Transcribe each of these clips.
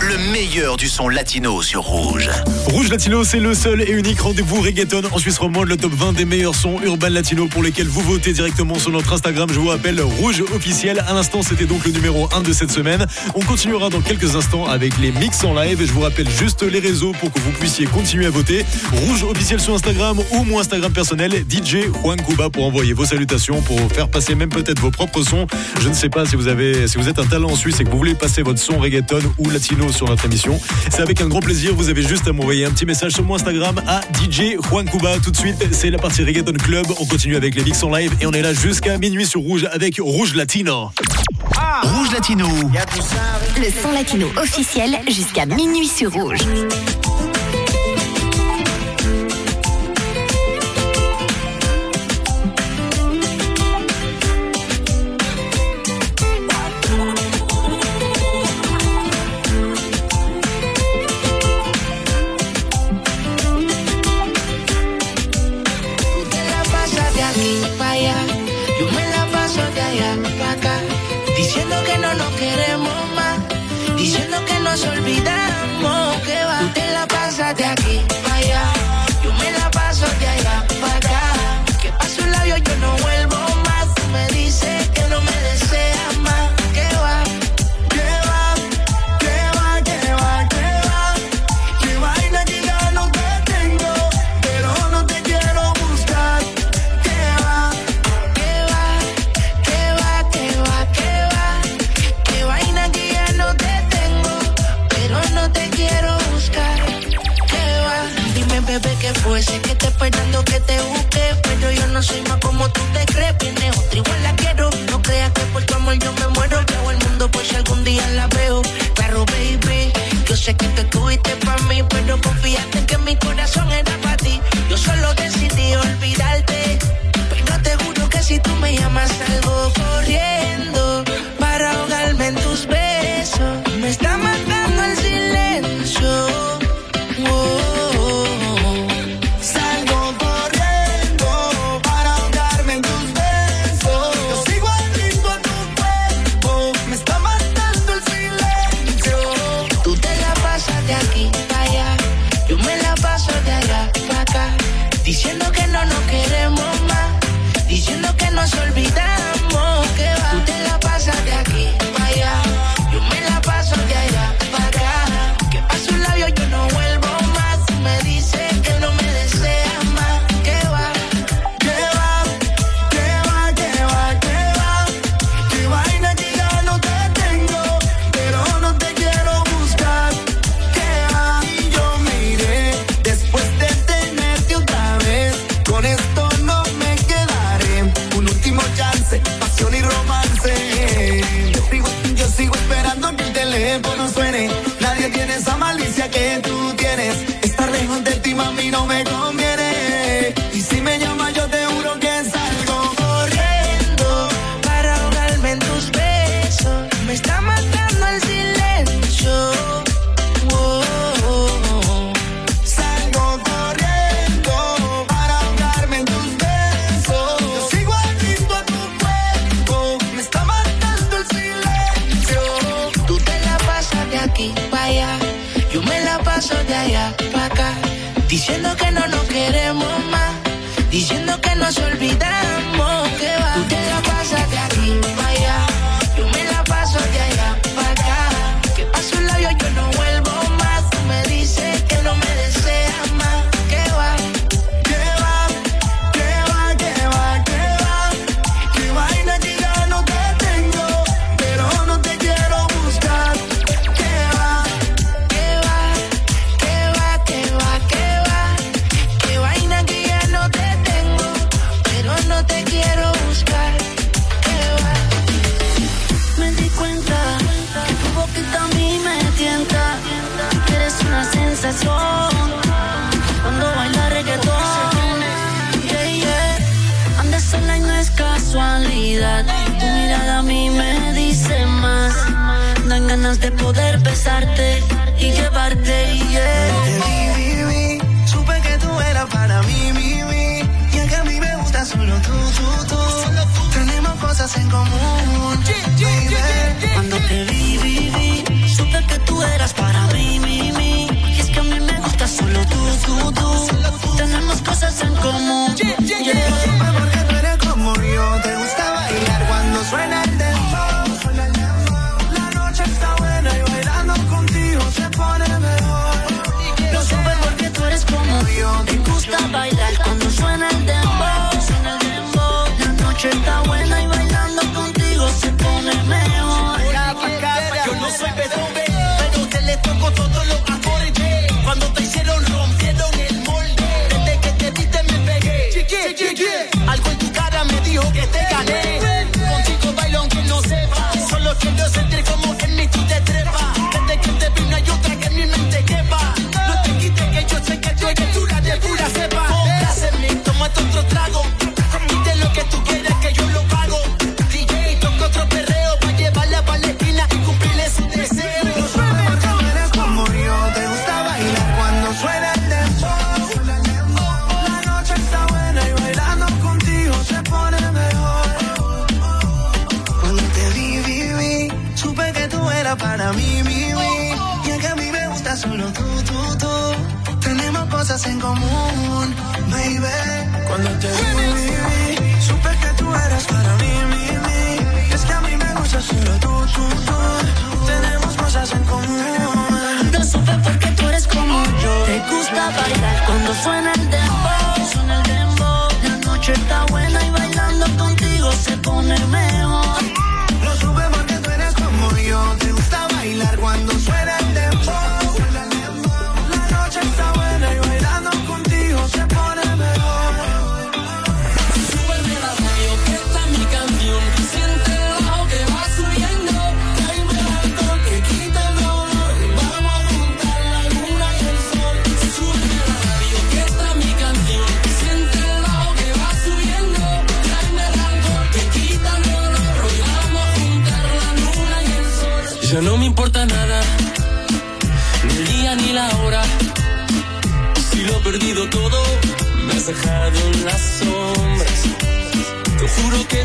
Le meilleur du son latino sur Rouge. Rouge Latino, c'est le seul et unique rendez-vous reggaeton en Suisse romande, le top 20 des meilleurs sons urbains latino pour lesquels vous votez directement sur notre Instagram. Je vous rappelle, Rouge officiel. À l'instant, c'était donc le numéro 1 de cette semaine. On continuera dans quelques instants avec les mix en live. Je vous rappelle juste les réseaux pour que vous puissiez continuer à voter. Rouge officiel sur Instagram ou mon Instagram personnel, DJ Juan Cuba, pour envoyer vos salutations, pour faire passer même peut-être vos propres sons. Je ne sais pas si vous avez, si vous êtes un talent en Suisse et que vous voulez passer votre son reggaeton ou latino sur notre émission. C'est avec un grand plaisir, vous avez juste à m'envoyer un petit message sur mon Instagram à DJ Juan Cuba. Tout de suite, c'est la partie reggaeton club. On continue avec les mix en live et on est là jusqu'à minuit sur Rouge avec Rouge Latino. Ah Rouge Latino. Le son latino officiel jusqu'à minuit sur Rouge. podemos olvidar. solo tú, tú, tú. Tenemos cosas en común. No supe por qué tú eres como yo. Te gusta bailar cuando suena el de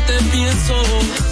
te pienso.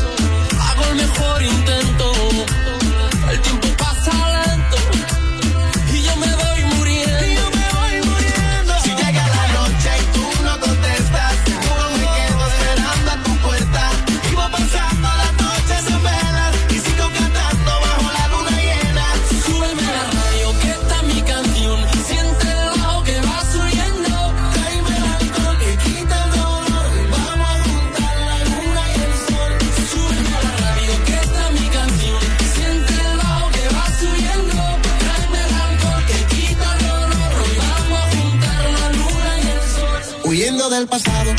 huyendo del pasado.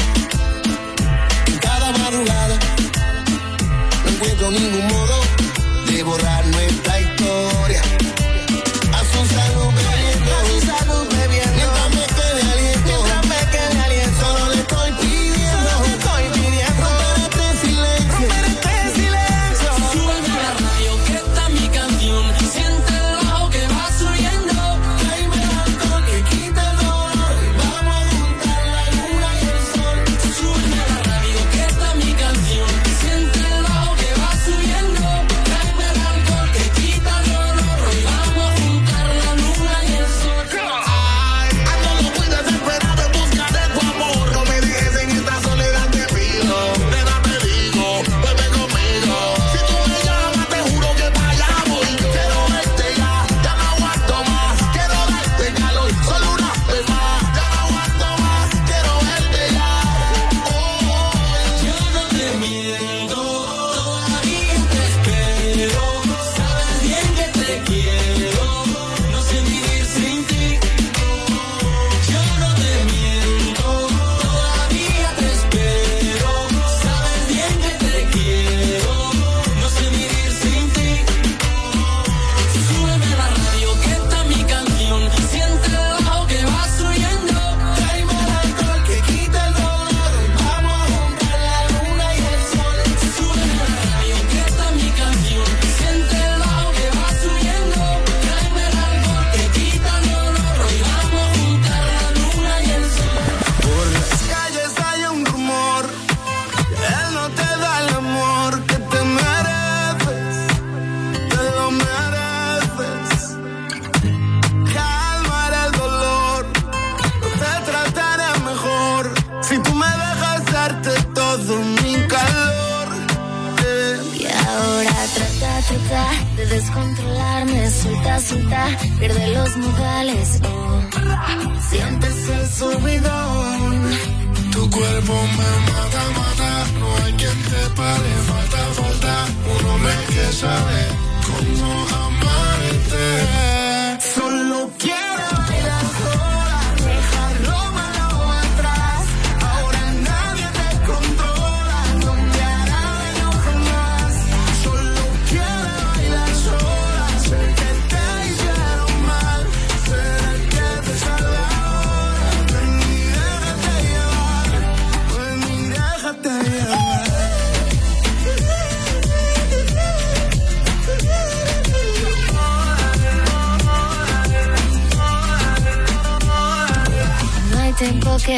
En cada madrugada no encuentro ningún modo de borrar nuestra Y Sientes el subidón, tu cuerpo me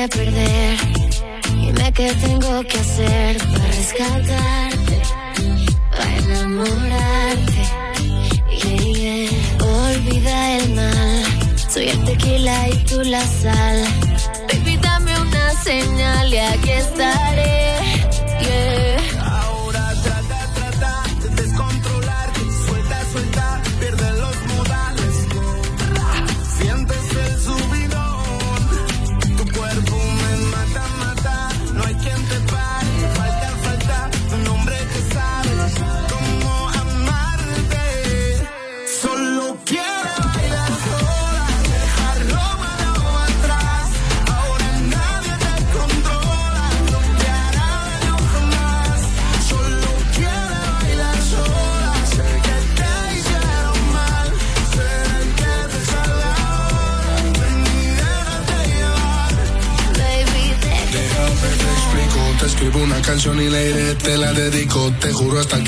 perder. Dime qué tengo que hacer para rescatarte, para enamorarte. Yeah, yeah. Olvida el mal, soy el tequila y tú la sal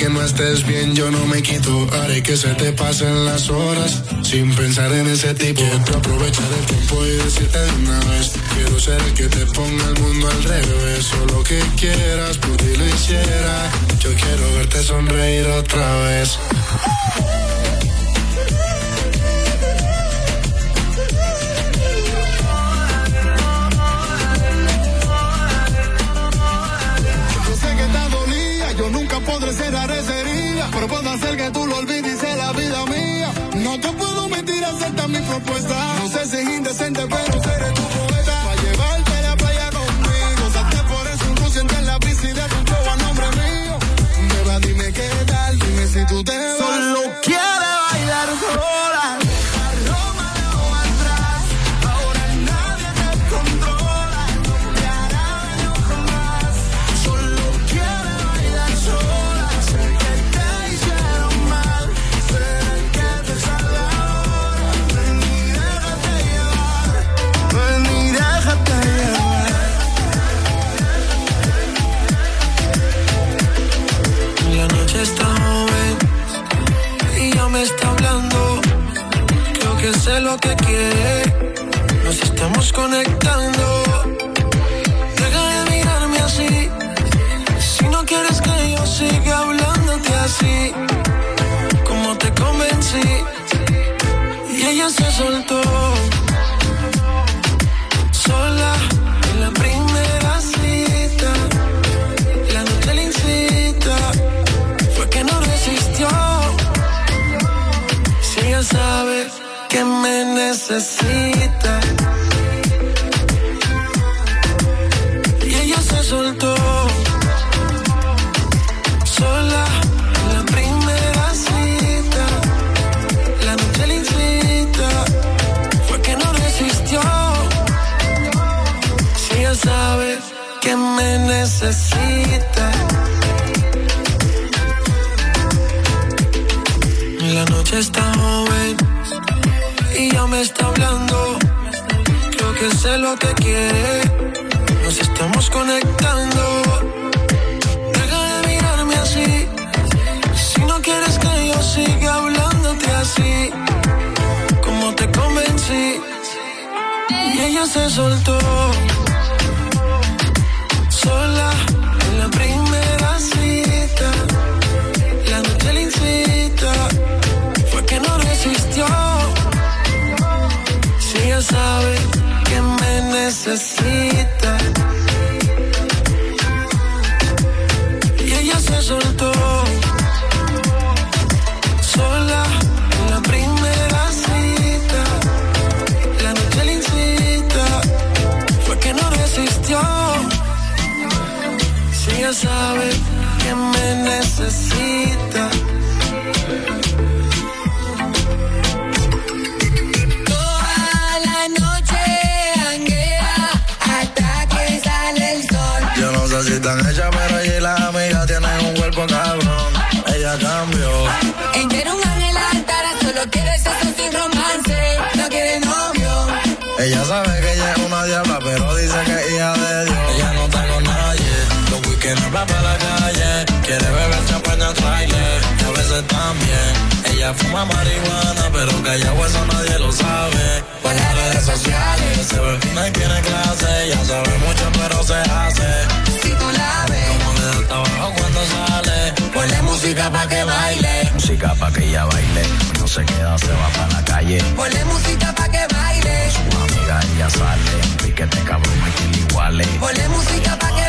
que no estés bien, yo no me quito. Haré que se te pasen las horas sin pensar en ese tipo. Quiero aprovechar el tiempo y decirte de una vez. Quiero ser el que te ponga el mundo al revés. O lo que quieras, por lo hiciera. Yo quiero verte sonreír otra vez. es indecente, pero seré tu poeta. Pa' llevarte a la playa conmigo. Salte por eso un cruciente en la brisa y de a nombre mío. Dime qué tal, dime si tú te vas. Solo quiere bailar sola. lo quiere. Nos estamos conectando. Deja de mirarme así. Si no quieres que yo siga hablándote así, como te convencí. Y ella se soltó assim se soltó. Están hechas, pero ella y las amigas tienen un cuerpo cabrón. Ella cambió. Ella un ángel altar, solo quiere sexo sin romance, no quiere novio. Ella sabe que ella es una diabla, pero dice que es hija de Dios. Ella no está con nadie, los weekends va para la calle. Quiere beber champaña trailer, y a veces también. Ella fuma marihuana, pero callado eso nadie lo sabe. Por las redes sociales, se ve fina y tiene clase. Ella sabe mucho, pero se hace. Tú la ves, Como le da trabajo cuando sale. ponle música pa' que baile, música pa' que ella baile. No se queda, se va para la calle. ponle música pa' que baile, Su amiga ella sale. Piquete cabrón, hay que iguale. ponle música pa' que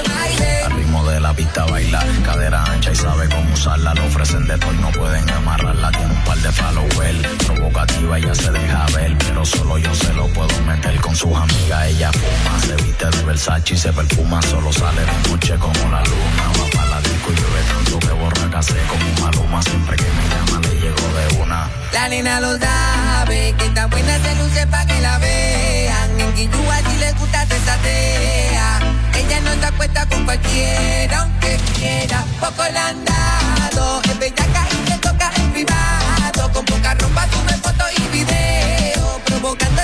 la pista baila, cadera ancha y sabe cómo usarla. Le ofrecen de todo y no pueden amarrarla. Tiene un par de followers, provocativa ella se deja ver, pero solo yo se lo puedo meter con sus amigas. Ella fuma, se viste de Versace y se perfuma, solo sale de noche como la luna. Va para la disco y llueve tanto que borra casé como Maluma. Siempre que me llama le llego de una. La nena lo sabe, que tan buena se luce pa' que la vean. En si gusta se satea. Ella no se acuesta con cualquiera, aunque quiera. Poco le han dado, es bellaca y te toca en privado. Con poca ropa sube fotos y video. Provocando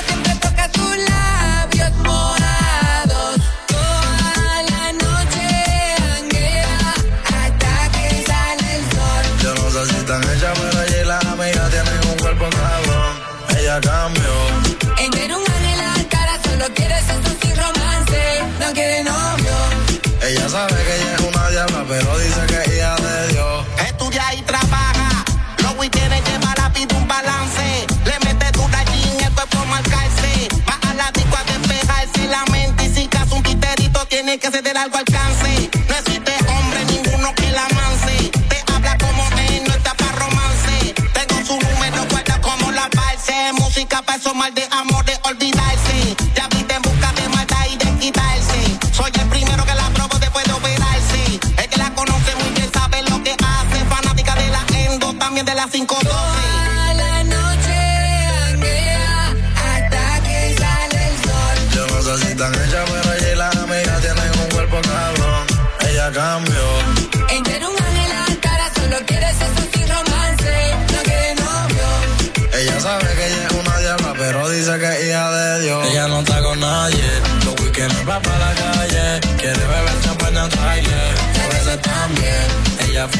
pero dice que es hija de Dios. Estudia y trabaja. Los weekends lleva vida un balance. Le mete tu allí el cuerpo marcarse. Va a la disco a despejarse la mente. Y si caso un titerito tiene que ser de largo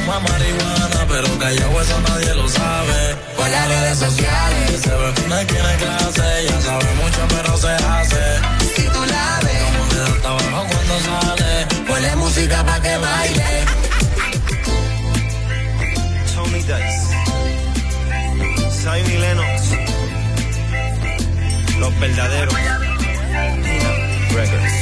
fuma marihuana, pero callado eso nadie lo sabe. Por las redes sociales. Se ve fina y tiene clase. Ella sabe mucho, pero se hace. Si tú la ves, Como le da trabajo cuando sale. ponle música pa' que baile. Tony Dice, Zion y Lennox, los verdaderos. Records.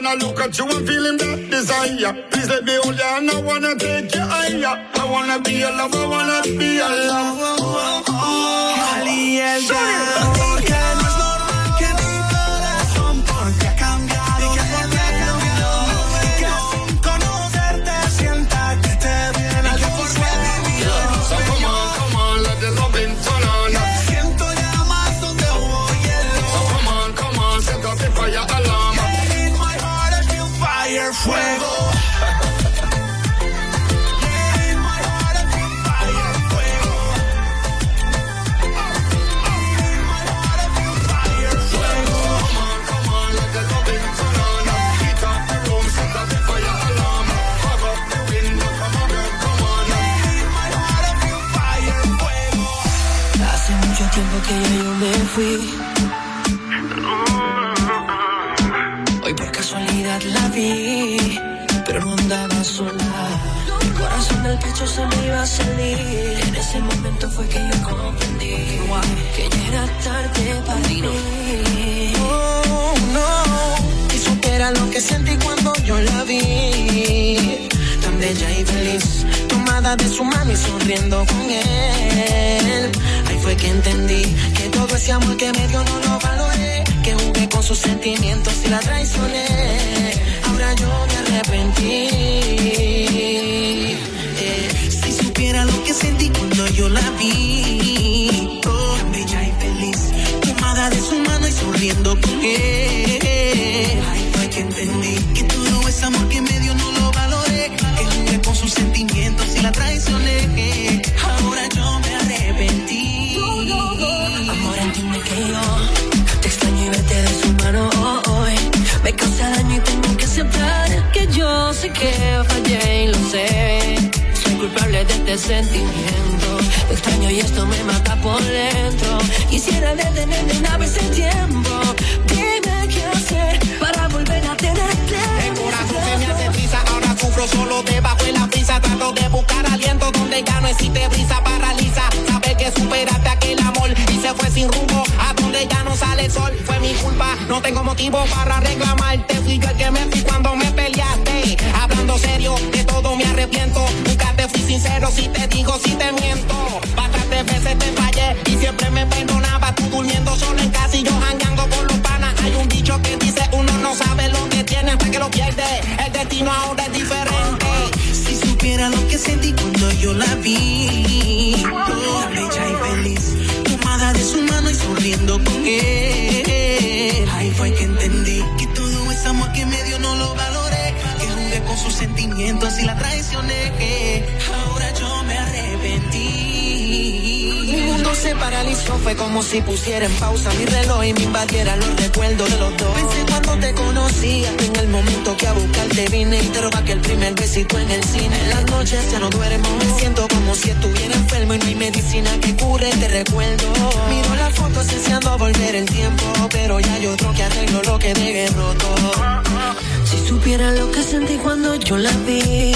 When I look at you, I'm feeling that desire. Please let me hold you, and I wanna take you higher. I wanna be a lover, I wanna be a lover. Oh, oh, oh. fui. Hoy por casualidad la vi, pero no andaba sola. El corazón del pecho se me iba a salir. En ese momento fue que yo comprendí que ya era tarde para mí. Oh, no. Y supera lo que sentí cuando yo la vi. Tan bella y feliz, tomada de su mano y sonriendo con él. Ahí fue que entendí todo ese amor que me dio no lo valoré. Que jugué con sus sentimientos y la traicioné. Ahora yo me arrepentí. Eh, si supiera lo que sentí cuando yo la vi. Oh, bella y feliz. Tomada de su mano y sonriendo con él que fallé y lo sé. Soy culpable de este sentimiento. Te extraño y esto me mata por dentro. Quisiera detenerme una vez el tiempo. Dime qué hacer para volver a tenerte. El corazón se me hace prisa, ahora sufro solo debajo de la brisa. Trato de buscar aliento donde gano y si te brisa paraliza. Sabes que superaste aquel amor y se fue sin rumbo a donde ya no sale el sol. Fue mi culpa, no tengo motivo para reclamarte. Fui yo el que me fui cuando me arrepiento. Nunca te fui sincero si te digo, si te miento. Bastantes veces te fallé y siempre me perdonaba. Tú durmiendo solo en casa y yo jangueando con los panas. Hay un dicho que dice uno no sabe lo que tiene hasta que lo pierde. El destino ahora es diferente. Si supiera lo que sentí cuando yo la vi, toda bella y feliz, tomada de su mano y sonriendo con él. Sentimientos y la traicioné. Ahora yo me arrepentí. Mi mundo se paralizó, fue como si pusiera en pausa mi reloj y me invadiera los recuerdos de los dos. Pensé cuando te conocía, en el momento que a buscarte vine y te roba que el primer besito en el cine. En las noches ya no duermo, me siento como si estuviera enfermo y no hay medicina que cure te recuerdo. Miro las fotos deseando volver el tiempo, pero ya hay otro que arreglo lo que dejé roto. Si supiera lo que sentí cuando yo la vi,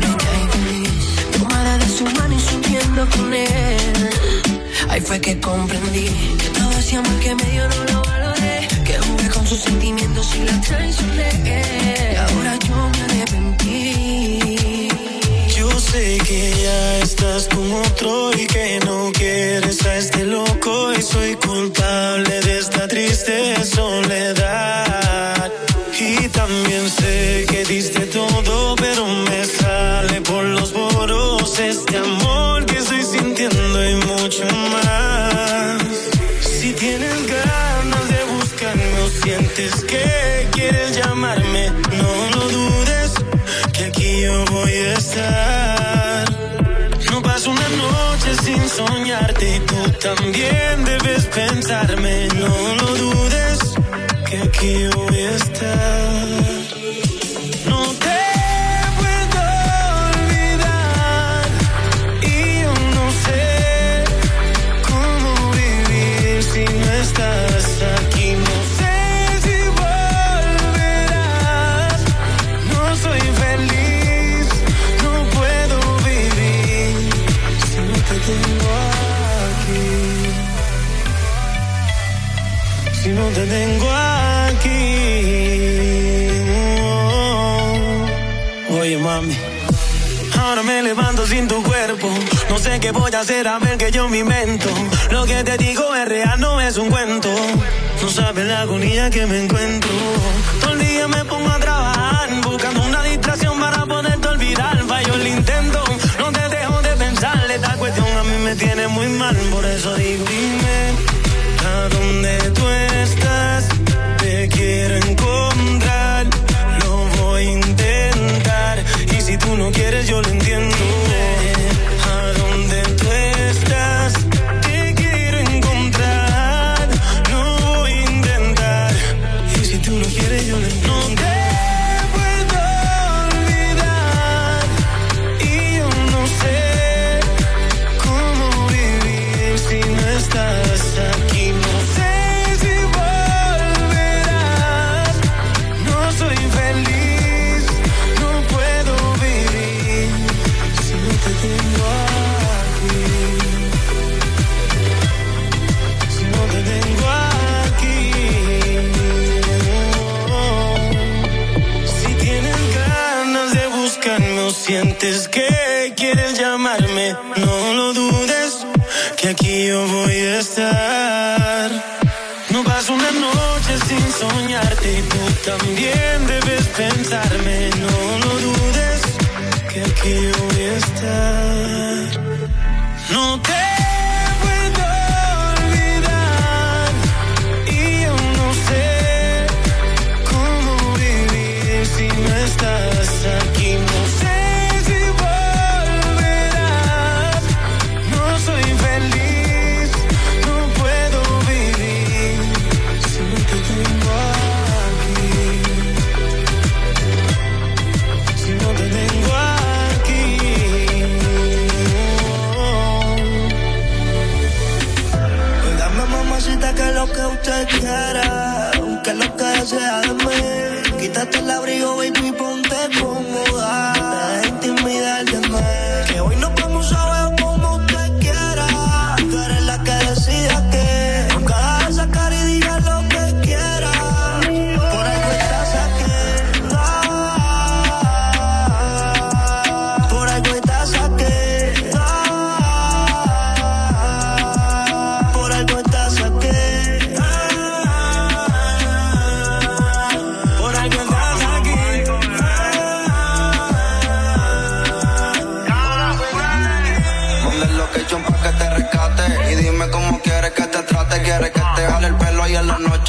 bella y feliz, tomada de su mano y subiendo con él. Ahí fue que comprendí que todo ese amor que me dio no lo valoré, que jugué con sus sentimientos y la traicioné. Y ahora yo me arrepentí. Yo sé que ya estás con otro y que no quieres a este loco y soy culpable de esta triste sientes que quieres llamarme, no lo dudes, que aquí yo voy a estar. No paso una noche sin soñarte y tú también debes pensarme, no lo dudes, que aquí yo voy a estar. Ahora me levanto sin tu cuerpo. No sé qué voy a hacer a ver que yo me invento. Lo que te digo es real, no es un cuento. No sabes la agonía que me encuentro. Todo el día me pongo a trabajar, buscando una distracción para poderte olvidar. Fallo el intento, no te dejo de pensar. Esta cuestión a mí me tiene muy mal, por eso digo, dime a dónde tú estás. Aquí yo voy a estar. No paso una noche sin soñarte y tú también debes pensarme, no lo dudes, que aquí yo voy a estar. No te cara, aunque lo que sea de mí. Quítate el abrigo, baby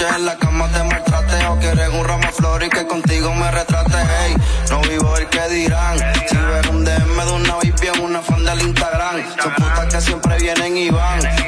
en la cama te maltrate o quieres un ramo flor y que contigo me retrate. Hey, no vivo el que dirán. Si ver un DM de una baby en una fan del Instagram. Son putas que siempre vienen y van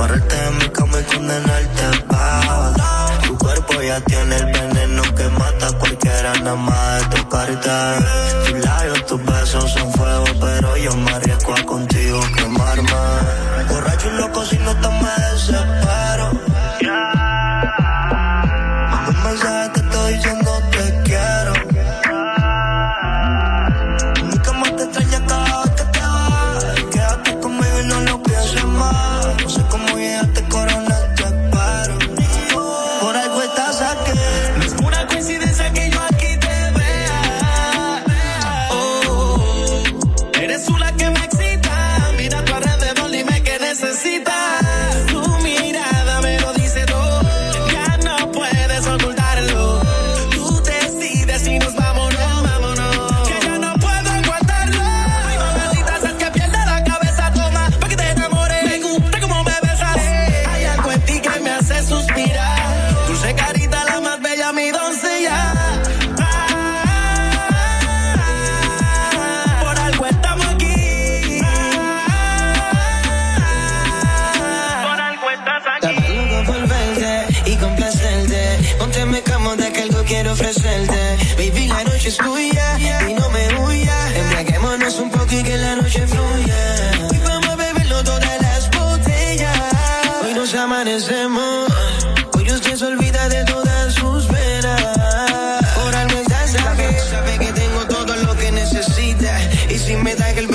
Amarrarte en mi cama y condenarte pa' Tu cuerpo ya tiene el veneno que mata a cualquiera nada más de tocarte. Tus labios, tus besos son fuego Pero yo me arriesgo a contigo quemarme. Borracho y loco si no te me desespero si me da el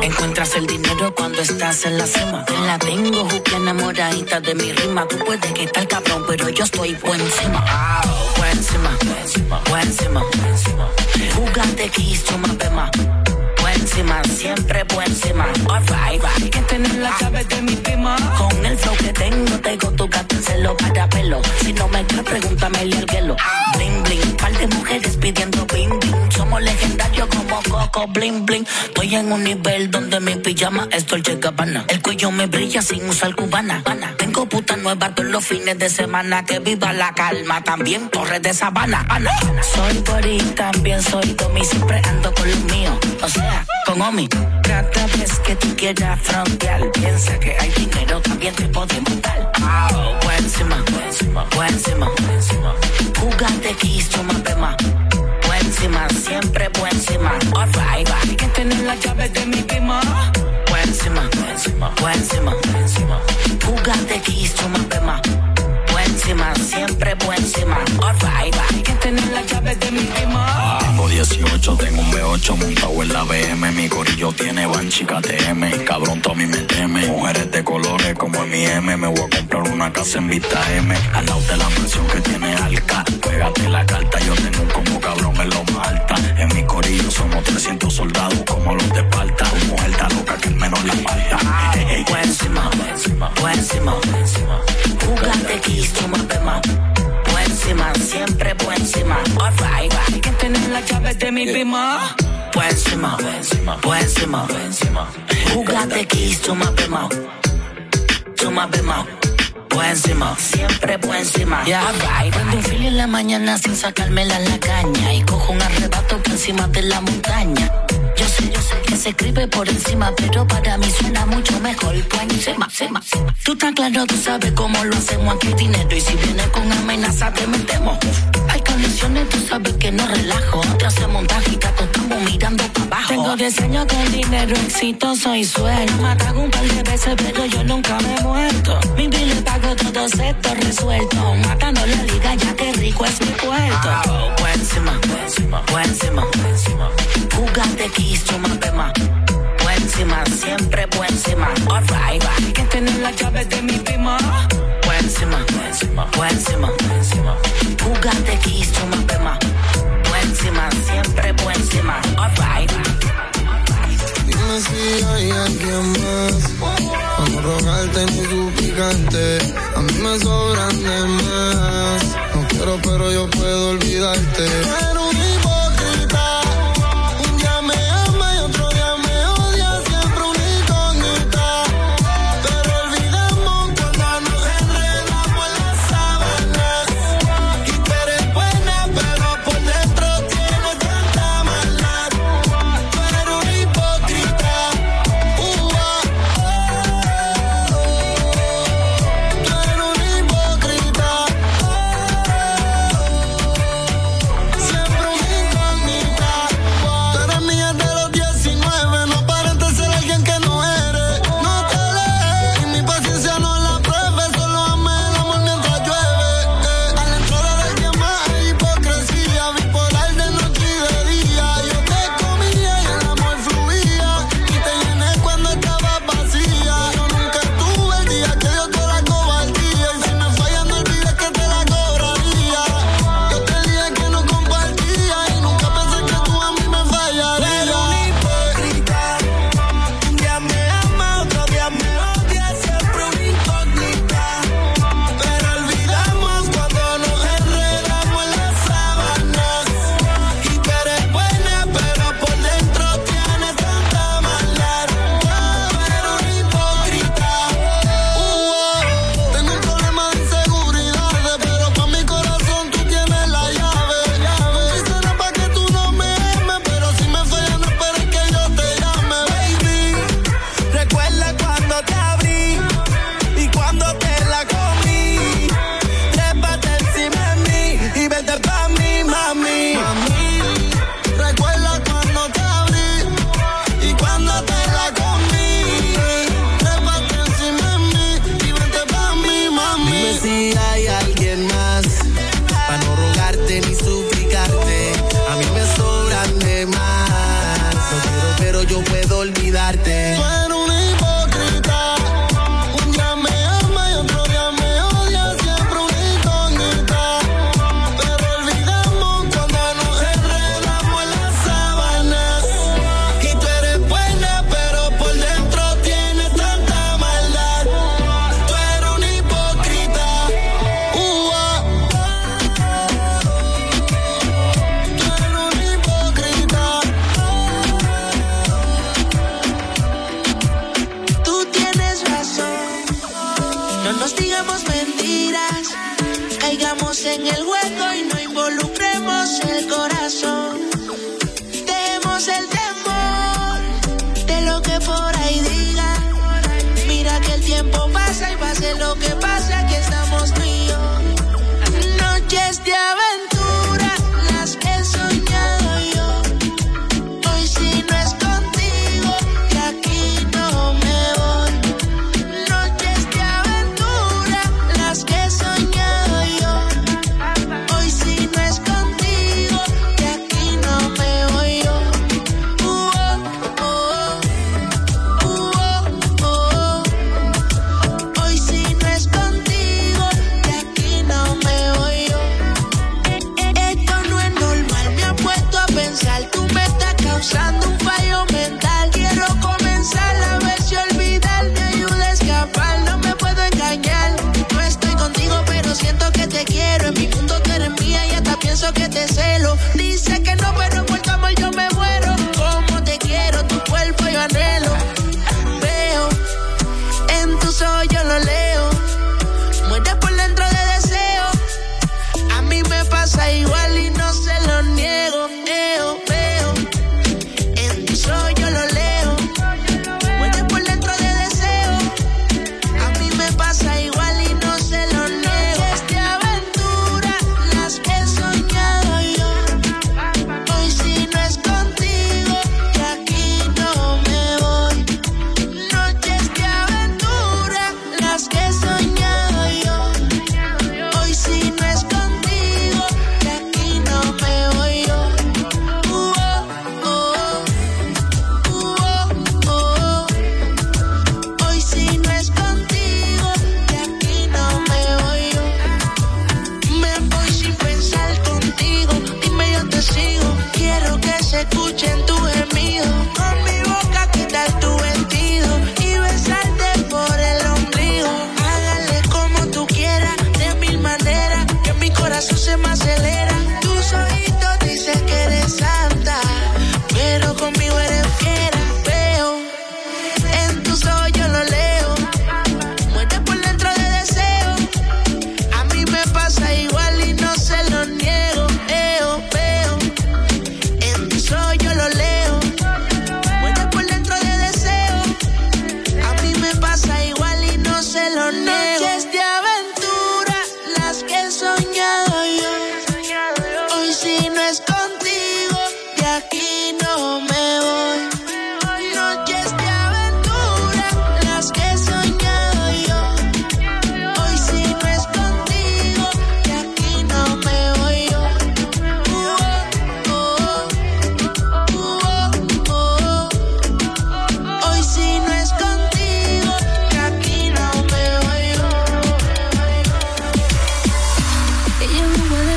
Encuentras el dinero cuando estás en la cima. La tengo juque enamoradita de mi rima. Tú puedes que tal cabrón, pero yo estoy buen encima. Oh, buen encima, buen encima, buen encima. Jugate que me bema. Buen encima, siempre buen encima. Alright, que tener la llave de mi prima. Con el flow que tengo, tengo tu gato en celo para pelo. Si no me crees, pregúntame el hielo. Bling, bling, par de mujeres pidiendo bing, somos legendarios como Coco Bling Bling. Estoy en un nivel donde mi pijama es Dolce Gabbana. El cuello me brilla sin usar cubana. Tengo puta nueva todos los fines de semana. Que viva la calma, también Torres de Sabana. Ana. Soy Boris, también soy Domi. Siempre ando con los míos, o sea, con Omi. Cada vez que tú quieras frontear, piensa que hay dinero, también te podemos dar. Oh, buen encima, buen encima, buen encima. Jugate X, yo me Encima, siempre buen encima. Alright, hay que tener la llave de mi prima. Buen encima, buen encima, buen encima, buen encima. Jugate kiss, toma pema. Buen encima, siempre buen encima. Alright, que tener la llave de mi prima. Tengo 18, tengo un B8 montado en la BM. Mi corillo tiene Banshee KTM. Cabrón, Tommy me teme. Mujeres de colores como en mi M. Me voy a comprar una casa en Vista M. Al lado de la mansión que tiene Alca. Pégate la carta, yo tengo un como cabrón en lo más alta. En mi corillo somos 300 soldados como los de Esparta. Mujer está loca que menos la falta. Buen encima, buen encima, buen encima, buen encima. Jugate kiss, toma Buen encima, siempre buen encima. Alright, hay que tener la llave de mi prima. Buen encima, buen encima, buen encima, buen encima. Jugate kiss, toma pema. Toma pema. Buen encima, siempre buen encima. Yeah, alright. Prendo un filo en la mañana sin sacármela en la caña. Y cojo un arrebato por encima de la montaña. Se escribe por encima, pero para mí suena mucho mejor. Buen encima, encima, encima. Tú estás claro, tú sabes cómo lo hacemos aquí dinero. Y si vienes con amenaza, te metemos. Hay condiciones, tú sabes que no relajo. Te hace montaje estamos mirando para abajo. Tengo 10 años con dinero exitoso y sueldo. Me ataco un par de veces, pero yo nunca me he muerto. Mi bill pago todo esto resuelto. Matando la liga, ya que rico es mi puerto. Alright, que tener la llave de mi prima. Buen encima, buen encima, buen encima, buen encima. Jugate kiss, toma pema. Buen encima, siempre buen encima. Dime si hay alguien más. Para no rogarte ni suplicarte. A mí me sobran de más. No quiero, pero yo puedo olvidarte. en el hueco y no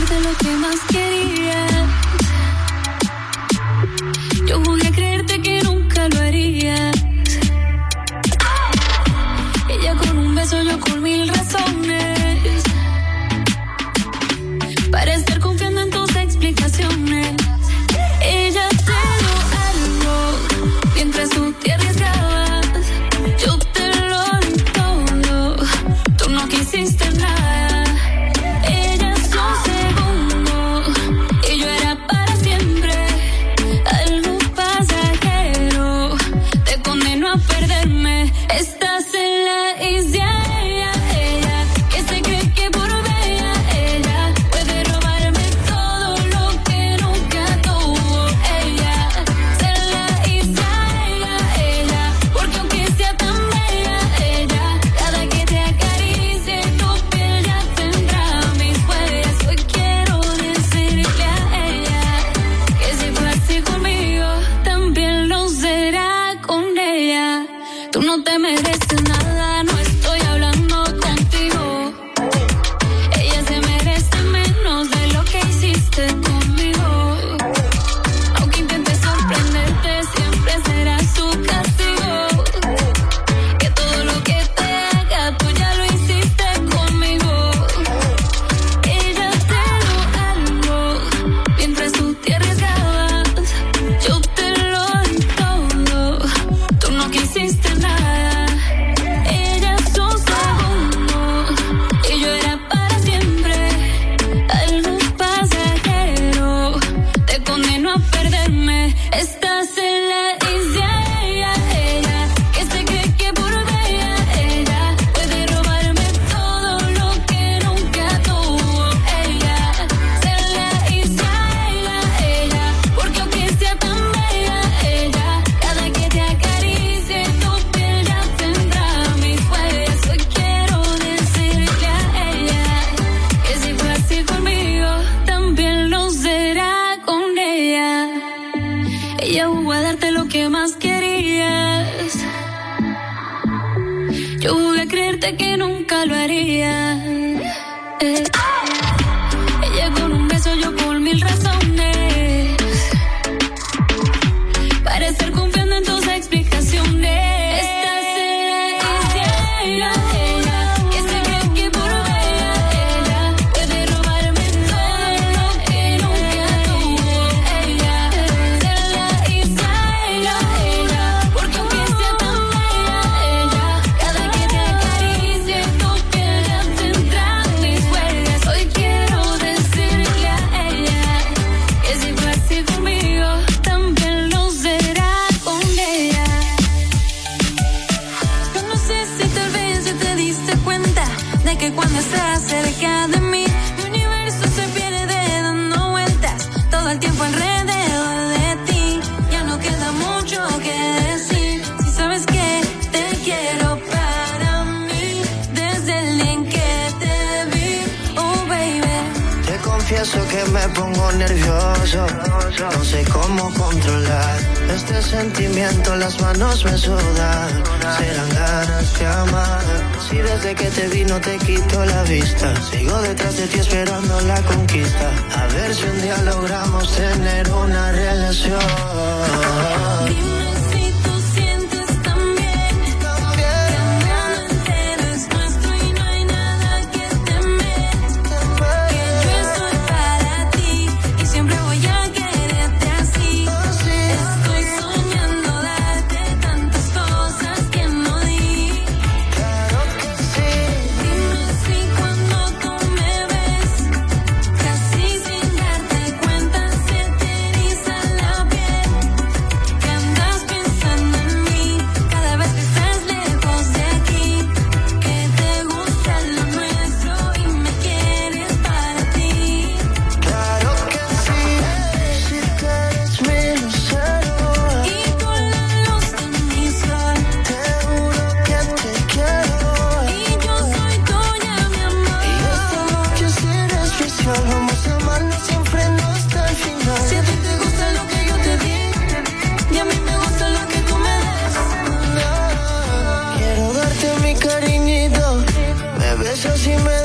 de lo que más quería. hiciste nada que me pongo nervioso. No sé cómo controlar este sentimiento, las manos me sudan. Serán ganas de amar. Si desde que te vi no te quito la vista, sigo detrás de ti esperando la conquista. A ver si un día logramos tener una relación. 相信每。